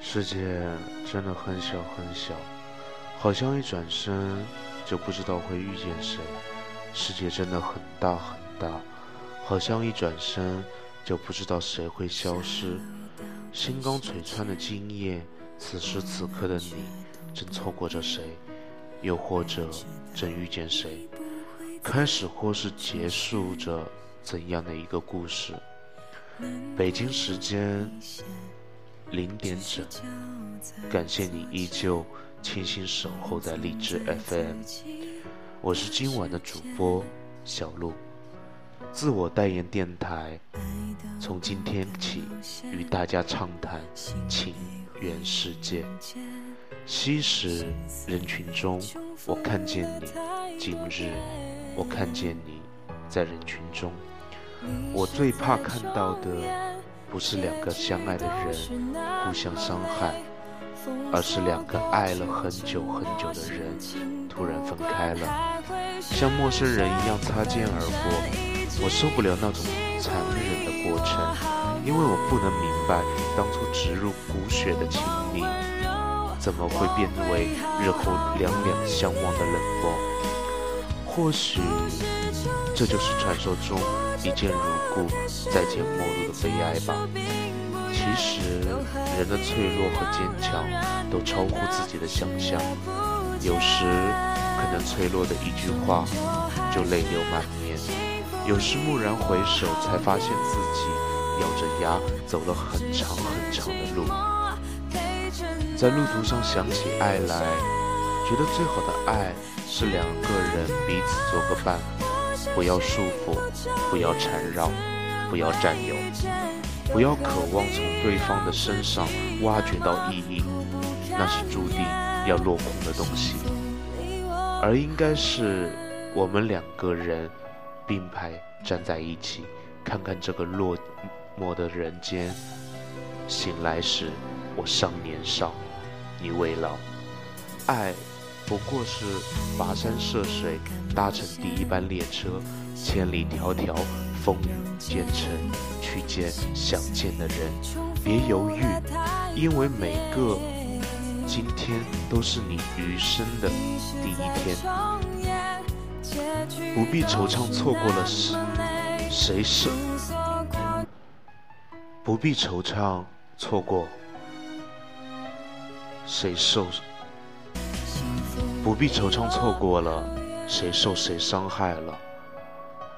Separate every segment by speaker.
Speaker 1: 世界真的很小很小，好像一转身就不知道会遇见谁；世界真的很大很大，好像一转身就不知道谁会消失。心刚璀璨的今夜，此时此刻的你，正错过着谁？又或者正遇见谁？开始或是结束着怎样的一个故事？北京时间。零点整，感谢你依旧倾心守候在荔枝 FM，我是今晚的主播小鹿，自我代言电台，从今天起与大家畅谈情缘世界。昔时人群中，我看见你；今日我看见你在人群中，我最怕看到的。不是两个相爱的人互相伤害，而是两个爱了很久很久的人突然分开了，像陌生人一样擦肩而过。我受不了那种残忍的过程，因为我不能明白当初植入骨血的情谊，怎么会变为日后两两相望的冷漠。或许，这就是传说中。一见如故，再见陌路的悲哀吧。其实，人的脆弱和坚强都超乎自己的想象。有时，可能脆弱的一句话就泪流满面；有时，蓦然回首，才发现自己咬着牙走了很长很长的路。在路途上想起爱来，觉得最好的爱是两个人彼此做个伴。不要束缚，不要缠绕，不要占有，不要渴望从对方的身上挖掘到意义，那是注定要落空的东西。而应该是我们两个人并排站在一起，看看这个落寞的人间。醒来时，我尚年少，你未老，爱。不过是跋山涉水，搭乘第一班列车，千里迢迢，风雨兼程，去见想见的人。别犹豫，因为每个今天都是你余生的第一天。不必惆怅，错过了谁谁是？不必惆怅，错过谁受？不必惆怅，错过了谁受谁伤害了。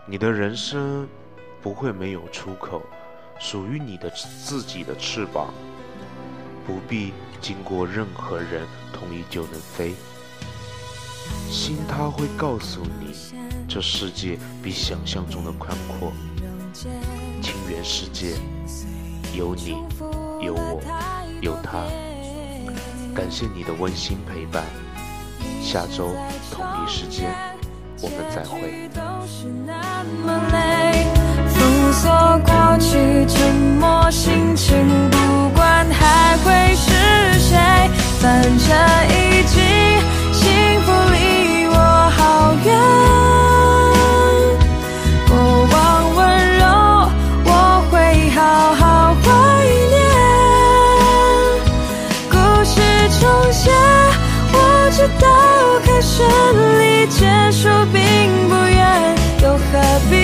Speaker 1: 你的人生不会没有出口，属于你的自己的翅膀，不必经过任何人同意就能飞。心它会告诉你，这世界比想象中的宽阔。情缘世界，有你，有我，有他。感谢你的温馨陪伴。下周同一时间，我们再会。封锁过去，沉默心情，不直到开始离结束并不远，又何必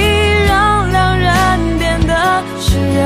Speaker 1: 让两人变得视而不